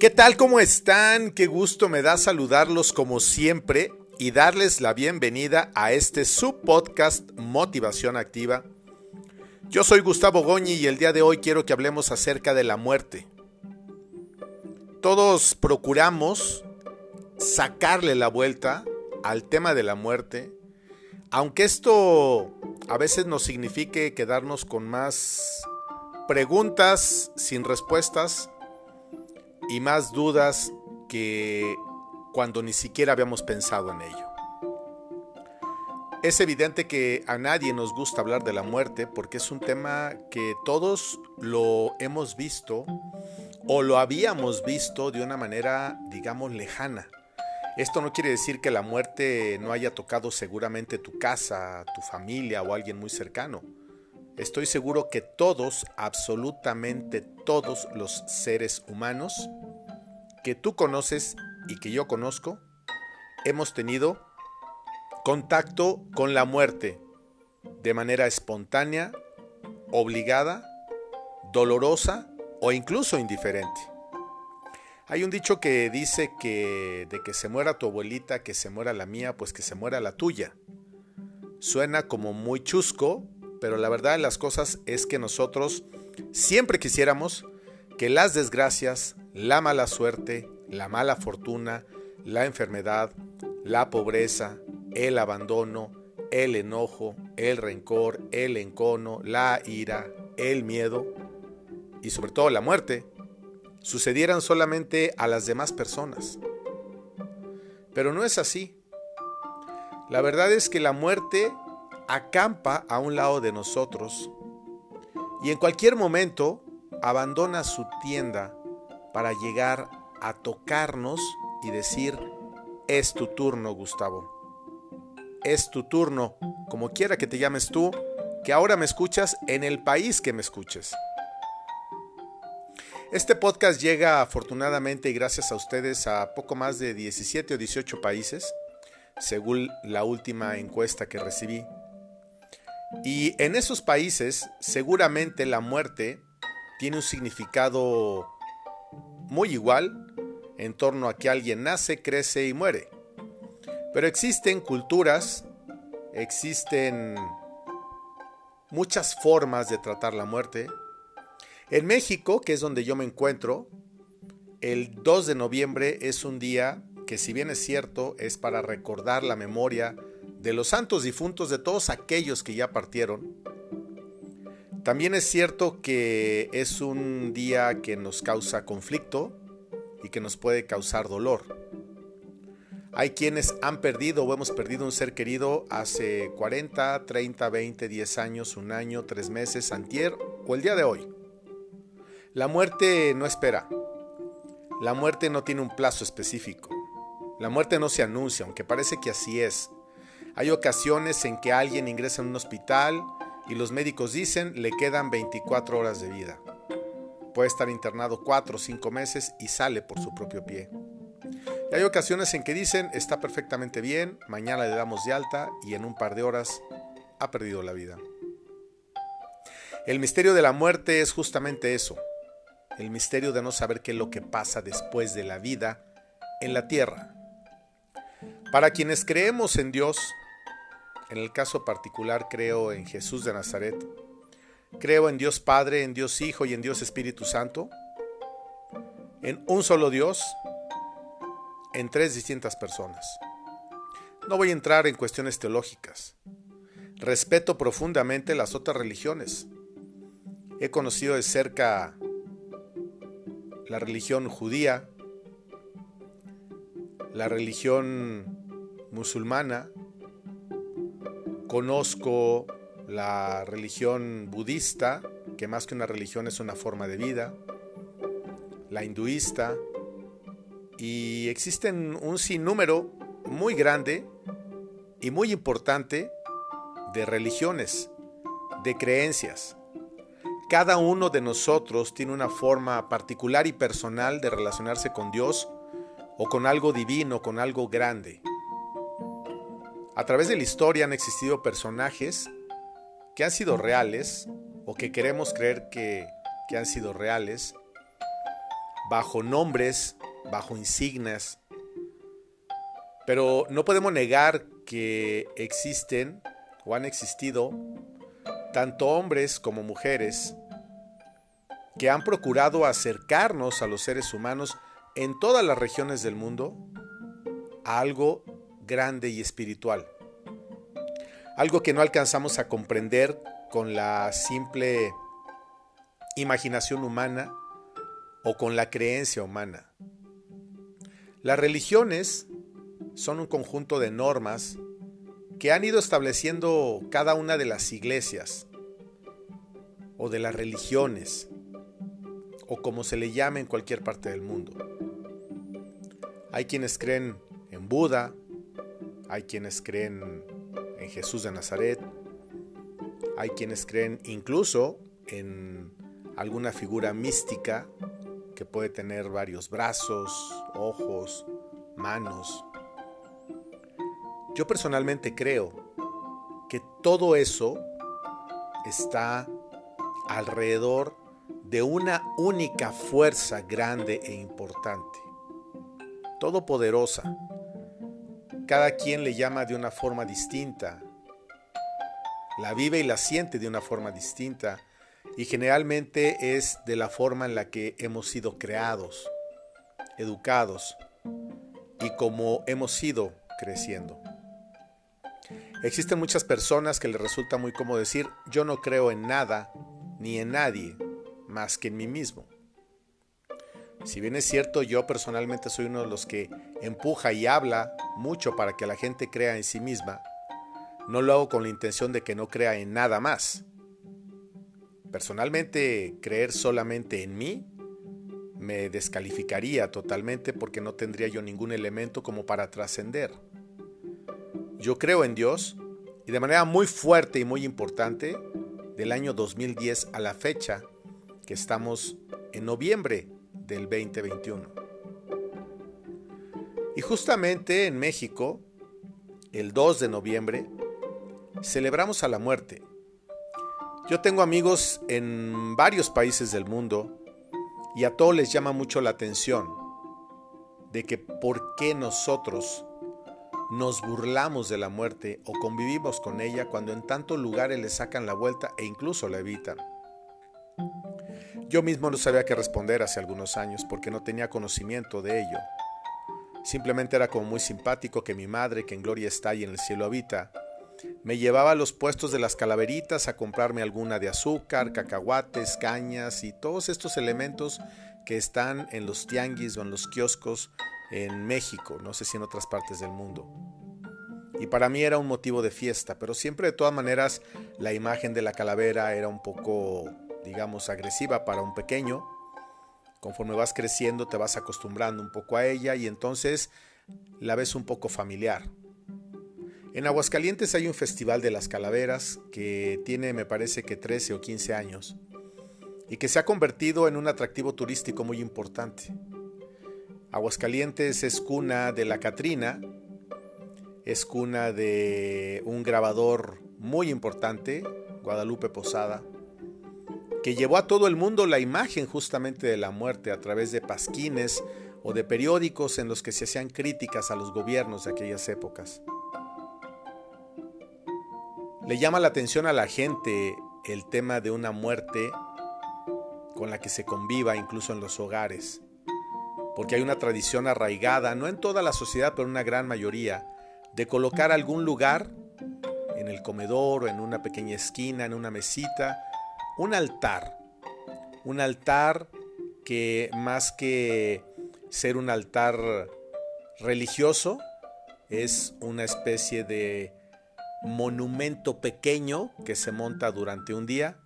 ¿Qué tal? ¿Cómo están? Qué gusto me da saludarlos como siempre y darles la bienvenida a este subpodcast Motivación Activa. Yo soy Gustavo Goñi y el día de hoy quiero que hablemos acerca de la muerte. Todos procuramos sacarle la vuelta al tema de la muerte, aunque esto a veces nos signifique quedarnos con más preguntas sin respuestas y más dudas que cuando ni siquiera habíamos pensado en ello. Es evidente que a nadie nos gusta hablar de la muerte porque es un tema que todos lo hemos visto o lo habíamos visto de una manera, digamos, lejana. Esto no quiere decir que la muerte no haya tocado seguramente tu casa, tu familia o alguien muy cercano. Estoy seguro que todos, absolutamente todos los seres humanos que tú conoces y que yo conozco, hemos tenido contacto con la muerte de manera espontánea, obligada, dolorosa o incluso indiferente. Hay un dicho que dice que de que se muera tu abuelita, que se muera la mía, pues que se muera la tuya. Suena como muy chusco, pero la verdad de las cosas es que nosotros siempre quisiéramos que las desgracias, la mala suerte, la mala fortuna, la enfermedad, la pobreza, el abandono, el enojo, el rencor, el encono, la ira, el miedo y sobre todo la muerte sucedieran solamente a las demás personas. Pero no es así. La verdad es que la muerte acampa a un lado de nosotros y en cualquier momento abandona su tienda para llegar a tocarnos y decir, es tu turno, Gustavo. Es tu turno, como quiera que te llames tú, que ahora me escuchas en el país que me escuches. Este podcast llega afortunadamente y gracias a ustedes a poco más de 17 o 18 países, según la última encuesta que recibí. Y en esos países seguramente la muerte tiene un significado muy igual en torno a que alguien nace, crece y muere. Pero existen culturas, existen muchas formas de tratar la muerte. En México, que es donde yo me encuentro, el 2 de noviembre es un día que si bien es cierto es para recordar la memoria de los santos difuntos de todos aquellos que ya partieron, también es cierto que es un día que nos causa conflicto y que nos puede causar dolor. Hay quienes han perdido o hemos perdido un ser querido hace 40, 30, 20, 10 años, un año, tres meses, antier o el día de hoy. La muerte no espera. La muerte no tiene un plazo específico. La muerte no se anuncia, aunque parece que así es. Hay ocasiones en que alguien ingresa en un hospital y los médicos dicen le quedan 24 horas de vida. Puede estar internado 4 o 5 meses y sale por su propio pie. Y hay ocasiones en que dicen está perfectamente bien, mañana le damos de alta y en un par de horas ha perdido la vida. El misterio de la muerte es justamente eso, el misterio de no saber qué es lo que pasa después de la vida en la tierra. Para quienes creemos en Dios, en el caso particular creo en Jesús de Nazaret. Creo en Dios Padre, en Dios Hijo y en Dios Espíritu Santo. En un solo Dios, en tres distintas personas. No voy a entrar en cuestiones teológicas. Respeto profundamente las otras religiones. He conocido de cerca la religión judía, la religión musulmana, Conozco la religión budista, que más que una religión es una forma de vida, la hinduista, y existen un sinnúmero muy grande y muy importante de religiones, de creencias. Cada uno de nosotros tiene una forma particular y personal de relacionarse con Dios o con algo divino, con algo grande. A través de la historia han existido personajes que han sido reales o que queremos creer que, han sido reales, bajo nombres, bajo insignias. Pero no podemos negar que existen o han existido tanto hombres como mujeres que han procurado acercarnos a los seres humanos en todas las regiones del mundo a algo grande y espiritual. Algo que no alcanzamos a comprender con la simple imaginación humana o con la creencia humana. Las religiones son un conjunto de normas que han ido estableciendo cada una de las iglesias o de las religiones o como se le llame en cualquier parte del mundo. Hay quienes creen en Buda, hay quienes creen en Jesús de Nazaret, hay quienes creen incluso en alguna figura mística que puede tener varios brazos, ojos, manos. Yo personalmente creo que todo eso está alrededor de una única fuerza grande e importante, todopoderosa. Cada quien le llama de una forma distinta, la vive y la siente de una forma distinta y generalmente es de la forma en la que hemos sido creados, educados y como hemos ido creciendo. Existen muchas personas que les resulta muy cómodo decir yo no creo en nada ni en nadie más que en mí mismo. Si bien es cierto, yo personalmente soy uno de los que empuja y habla mucho para que la gente crea en sí misma, no lo hago con la intención de que no crea en nada más. Personalmente, creer solamente en mí me descalificaría totalmente porque no tendría yo ningún elemento como para trascender. Yo creo en Dios y de manera muy fuerte y muy importante, del año 2010 a la fecha, que estamos en noviembre del 2021. Y justamente en México, el 2 de noviembre, celebramos a la muerte. Yo tengo amigos en varios países del mundo y a todos les llama mucho la atención de que por qué nosotros nos burlamos de la muerte o convivimos con ella cuando en tantos lugares le sacan la vuelta e incluso la evitan. Yo mismo no sabía qué responder hace algunos años porque no tenía conocimiento de ello. Simplemente era como muy simpático que mi madre, que en gloria está y en el cielo habita, me llevaba a los puestos de las calaveritas a comprarme alguna de azúcar, cacahuates, cañas y todos estos elementos que están en los tianguis o en los kioscos en México, no sé si en otras partes del mundo. Y para mí era un motivo de fiesta, pero siempre de todas maneras la imagen de la calavera era un poco, digamos, agresiva para un pequeño. Conforme vas creciendo te vas acostumbrando un poco a ella y entonces la ves un poco familiar. En Aguascalientes hay un festival de las calaveras que tiene me parece que 13 o 15 años y que se ha convertido en un atractivo turístico muy importante. Aguascalientes es cuna de la Catrina, es cuna de un grabador muy importante, Guadalupe Posada, que llevó a todo el mundo la imagen justamente de la muerte a través de pasquines o de periódicos en los que se hacían críticas a los gobiernos de aquellas épocas. Le llama la atención a la gente el tema de una muerte con la que se conviva incluso en los hogares, porque hay una tradición arraigada, no en toda la sociedad, pero en una gran mayoría, de colocar algún lugar en el comedor o en una pequeña esquina, en una mesita, un altar, un altar que más que ser un altar religioso, es una especie de monumento pequeño que se monta durante un día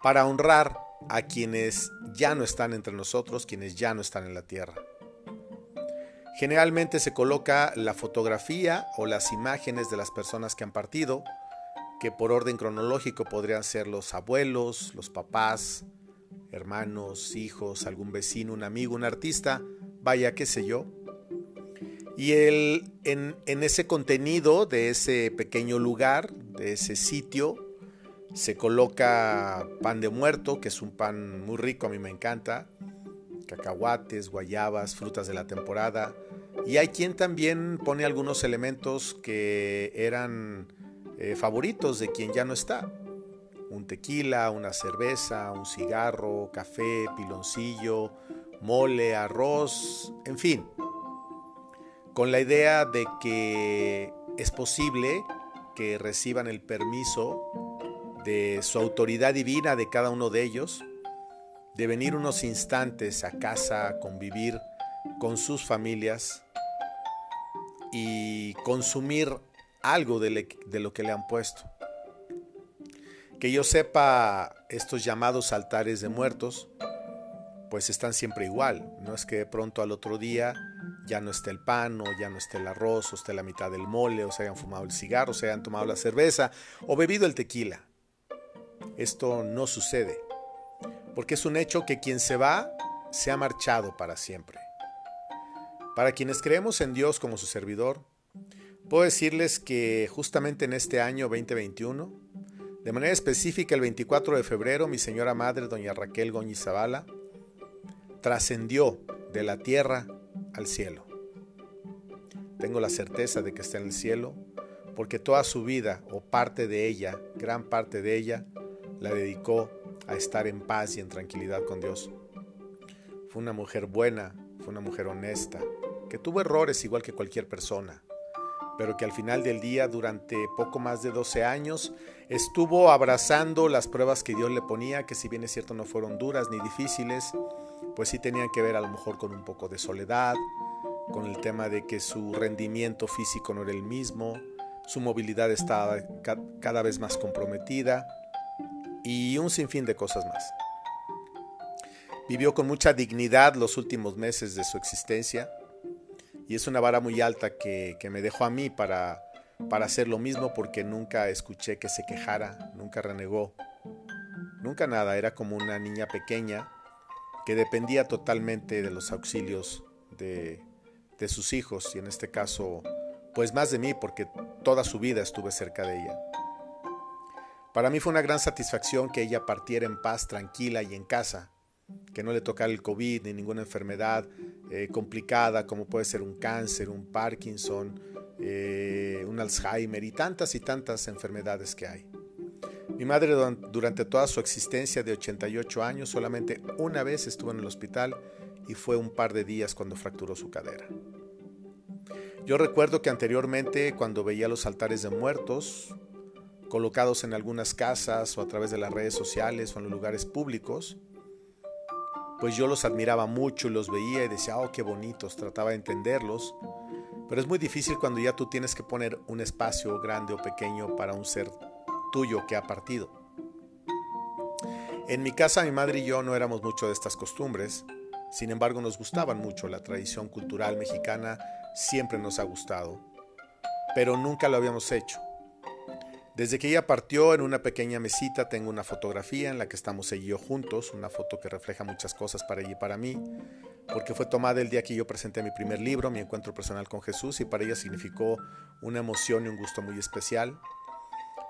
para honrar a quienes ya no están entre nosotros, quienes ya no están en la tierra. Generalmente se coloca la fotografía o las imágenes de las personas que han partido, que por orden cronológico podrían ser los abuelos, los papás, hermanos, hijos, algún vecino, un amigo, un artista, vaya qué sé yo, y él, en, ese contenido de ese pequeño lugar, de ese sitio, se coloca pan de muerto, que es un pan muy rico, a mí me encanta. cacahuates, guayabas, frutas de la temporada. Y hay quien también pone algunos elementos que eran eh, favoritos de quien ya no está. Un tequila, una cerveza, un cigarro, café, piloncillo, mole, arroz, en fin. Con la idea de que es posible que reciban el permiso de su autoridad divina de cada uno de ellos, de venir unos instantes a casa a convivir con sus familias y consumir algo de, lo que le han puesto. Que yo sepa, estos llamados altares de muertos, pues están siempre igual. No es que de pronto al otro día ya no esté el pan, o ya no esté el arroz, o esté la mitad del mole, o se hayan fumado el cigarro, o se hayan tomado la cerveza, o bebido el tequila. Esto no sucede, porque es un hecho que quien se va, se ha marchado para siempre. Para quienes creemos en Dios como su servidor, puedo decirles que justamente en este año 2021, de manera específica el 24 de febrero, mi señora madre, doña Raquel Goñi Zavala, trascendió de la tierra al cielo. Tengo la certeza de que está en el cielo porque toda su vida o parte de ella, gran parte de ella, la dedicó a estar en paz y en tranquilidad con Dios. Fue una mujer buena, fue una mujer honesta, que tuvo errores igual que cualquier persona, pero que al final del día, durante poco más de 12 años, estuvo abrazando las pruebas que Dios le ponía, que si bien es cierto no fueron duras ni difíciles, pues sí tenían que ver a lo mejor con un poco de soledad, con el tema de que su rendimiento físico no era el mismo, su movilidad estaba cada vez más comprometida y un sinfín de cosas más. Vivió con mucha dignidad los últimos meses de su existencia, y es una vara muy alta que, me dejó a mí para, para hacer lo mismo porque nunca escuché que se quejara, nunca renegó, nunca nada, era como una niña pequeña que dependía totalmente de los auxilios de, de sus hijos y en este caso pues más de mí porque toda su vida estuve cerca de ella. Para mí fue una gran satisfacción que ella partiera en paz, tranquila y en casa, que no le tocara el COVID ni ninguna enfermedad eh, complicada como puede ser un cáncer, un Parkinson, eh, un Alzheimer y tantas y tantas enfermedades que hay. Mi madre durante toda su existencia de 88 años solamente una vez estuvo en el hospital y fue un par de días cuando fracturó su cadera. Yo recuerdo que anteriormente cuando veía los altares de muertos colocados en algunas casas o a través de las redes sociales o en los lugares públicos, pues yo los admiraba mucho y los veía y decía, oh, qué bonitos, trataba de entenderlos. Pero es muy difícil cuando ya tú tienes que poner un espacio grande o pequeño para un ser tuyo que ha partido. En mi casa mi madre y yo no éramos mucho de estas costumbres, sin embargo nos gustaban mucho, la tradición cultural mexicana siempre nos ha gustado, pero nunca lo habíamos hecho. Desde que ella partió en una pequeña mesita tengo una fotografía en la que estamos ella juntos, una foto que refleja muchas cosas para ella y para mí, porque fue tomada el día que yo presenté mi primer libro, Mi encuentro personal con Jesús, y para ella significó una emoción y un gusto muy especial.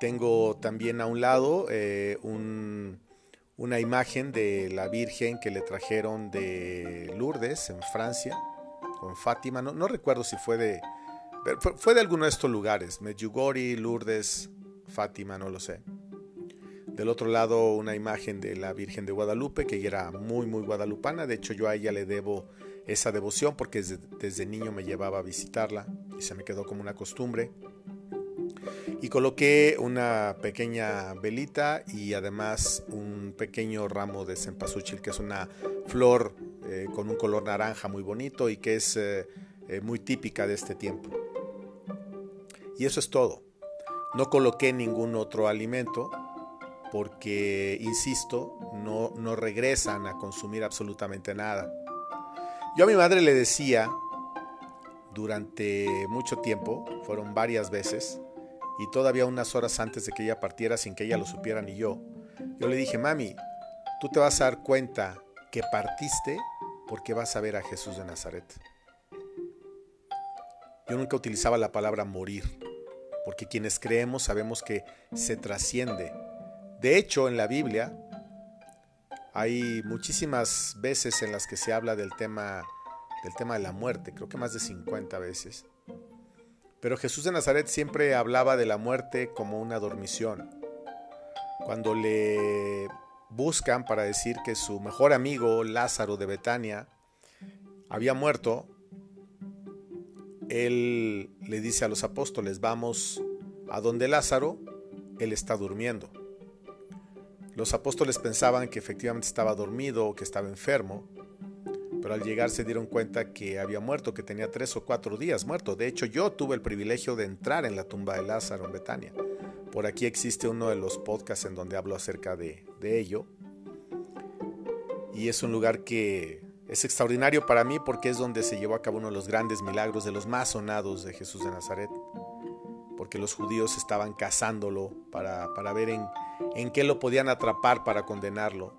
Tengo también a un lado eh, una imagen de la Virgen que le trajeron de Lourdes, en Francia, o en Fátima, no, recuerdo si fue de, fue de alguno de estos lugares, Medjugorje, Lourdes, Fátima, no lo sé. Del otro lado una imagen de la Virgen de Guadalupe, que era muy, muy guadalupana. De hecho yo a ella le debo esa devoción porque desde, niño me llevaba a visitarla y se me quedó como una costumbre. Y coloqué una pequeña velita y además un pequeño ramo de cempasúchil, que es una flor eh, con un color naranja muy bonito y que es eh, eh, muy típica de este tiempo. Y eso es todo. No coloqué ningún otro alimento porque, insisto, no, no regresan a consumir absolutamente nada. Yo a mi madre le decía durante mucho tiempo, fueron varias veces, y todavía unas horas antes de que ella partiera sin que ella lo supiera ni yo, yo le dije, mami, tú te vas a dar cuenta que partiste porque vas a ver a Jesús de Nazaret. Yo nunca utilizaba la palabra morir porque quienes creemos sabemos que se trasciende. De hecho, en la Biblia, Hay muchísimas veces en las que se habla del tema del tema de la muerte, creo que más de 50 veces. Pero Jesús de Nazaret siempre hablaba de la muerte como una dormición. Cuando le buscan para decir que su mejor amigo Lázaro de Betania había muerto, él le dice a los apóstoles, vamos a donde Lázaro, él está durmiendo. Los apóstoles pensaban que efectivamente estaba dormido o que estaba enfermo, pero al llegar se dieron cuenta que había muerto, que tenía tres o cuatro días muerto. De hecho, yo tuve el privilegio de entrar en la tumba de Lázaro en Betania. Por aquí existe uno de los podcasts en donde hablo acerca de, de ello. Y es un lugar que es extraordinario para mí porque es donde se llevó a cabo uno de los grandes milagros, de los más sonados de Jesús de Nazaret. Porque los judíos estaban cazándolo para, para ver en, en qué lo podían atrapar para condenarlo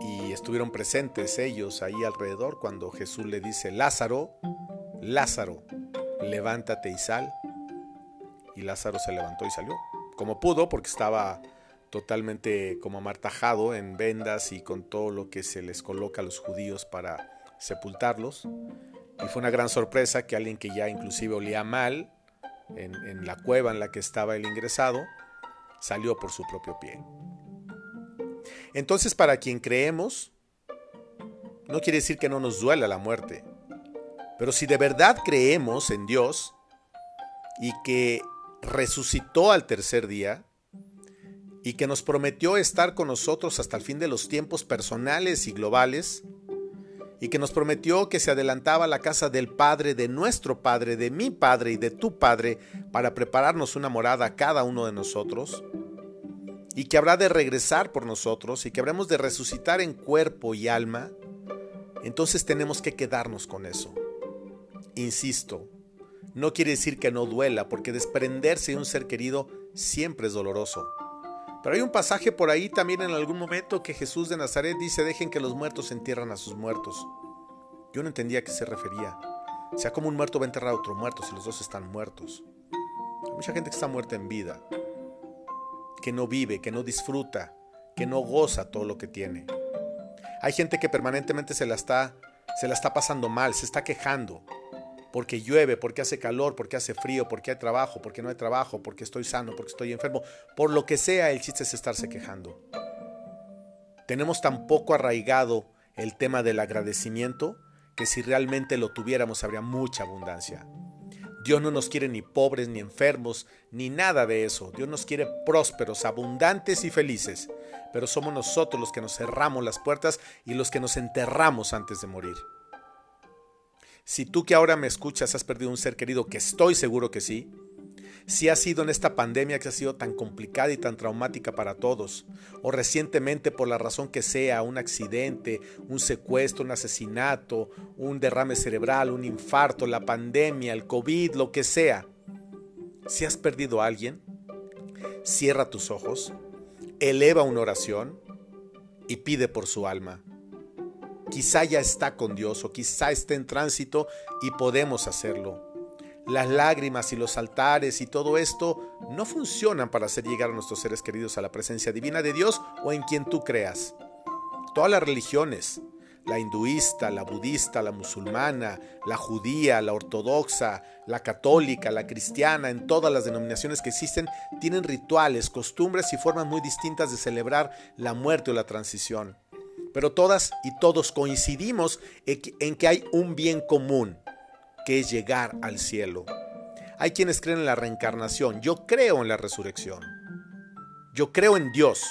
y estuvieron presentes ellos ahí alrededor cuando Jesús le dice, Lázaro, Lázaro, levántate y sal. Y Lázaro se levantó y salió, como pudo, porque estaba totalmente como amartajado en vendas y con todo lo que se les coloca a los judíos para sepultarlos. Y fue una gran sorpresa que alguien que ya inclusive olía mal en, en la cueva en la que estaba el ingresado, salió por su propio pie. Entonces, para quien creemos, no quiere decir que no nos duela la muerte. Pero si de verdad creemos en Dios y que resucitó al tercer día y que nos prometió estar con nosotros hasta el fin de los tiempos personales y globales, y que nos prometió que se adelantaba a la casa del Padre, de nuestro Padre, de mi Padre y de tu Padre, para prepararnos una morada a cada uno de nosotros, y que habrá de regresar por nosotros y que habremos de resucitar en cuerpo y alma, entonces tenemos que quedarnos con eso. Insisto, no quiere decir que no duela, porque desprenderse de un ser querido siempre es doloroso. Pero hay un pasaje por ahí también en algún momento que Jesús de Nazaret dice, dejen que los muertos entierran a sus muertos. Yo no entendía a qué se refería. sea, como un muerto va a enterrar a otro muerto si los dos están muertos. Hay mucha gente que está muerta en vida que no vive, que no disfruta, que no goza todo lo que tiene. Hay gente que permanentemente se la está, se la está pasando mal, se está quejando, porque llueve, porque hace calor, porque hace frío, porque hay trabajo, porque no hay trabajo, porque estoy sano, porque estoy enfermo, por lo que sea, el chiste es estarse quejando. Tenemos tan poco arraigado el tema del agradecimiento que si realmente lo tuviéramos habría mucha abundancia. Dios no nos quiere ni pobres, ni enfermos, ni nada de eso. Dios nos quiere prósperos, abundantes y felices. Pero somos nosotros los que nos cerramos las puertas y los que nos enterramos antes de morir. Si tú que ahora me escuchas has perdido un ser querido, que estoy seguro que sí, si ha sido en esta pandemia que ha sido tan complicada y tan traumática para todos, o recientemente por la razón que sea, un accidente, un secuestro, un asesinato, un derrame cerebral, un infarto, la pandemia, el COVID, lo que sea, si has perdido a alguien, cierra tus ojos, eleva una oración y pide por su alma. Quizá ya está con Dios o quizá esté en tránsito y podemos hacerlo las lágrimas y los altares y todo esto no funcionan para hacer llegar a nuestros seres queridos a la presencia divina de Dios o en quien tú creas. Todas las religiones, la hinduista, la budista, la musulmana, la judía, la ortodoxa, la católica, la cristiana, en todas las denominaciones que existen, tienen rituales, costumbres y formas muy distintas de celebrar la muerte o la transición. Pero todas y todos coincidimos en que hay un bien común, que es llegar al cielo. Hay quienes creen en la reencarnación. Yo creo en la resurrección. Yo creo en Dios,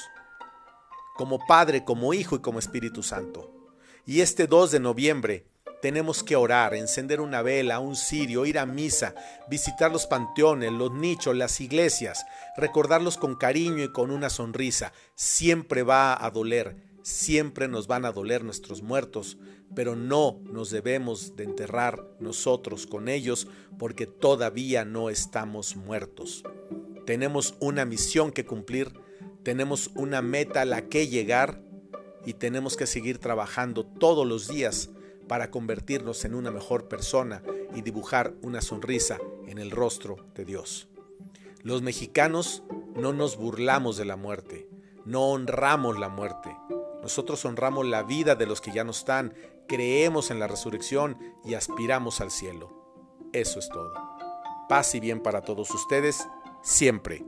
como Padre, como Hijo y como Espíritu Santo. Y este 2 de noviembre tenemos que orar, encender una vela, un cirio, ir a misa, visitar los panteones, los nichos, las iglesias, recordarlos con cariño y con una sonrisa. Siempre va a doler, siempre nos van a doler nuestros muertos, pero no nos debemos de enterrar nosotros con ellos porque todavía no estamos muertos. Tenemos una misión que cumplir, tenemos una meta a la que llegar y tenemos que seguir trabajando todos los días para convertirnos en una mejor persona y dibujar una sonrisa en el rostro de Dios. Los mexicanos no nos burlamos de la muerte, no honramos la muerte, Nosotros honramos la vida de los que ya no están, creemos en la resurrección y aspiramos al cielo. Eso es todo. Paz y bien para todos ustedes, siempre.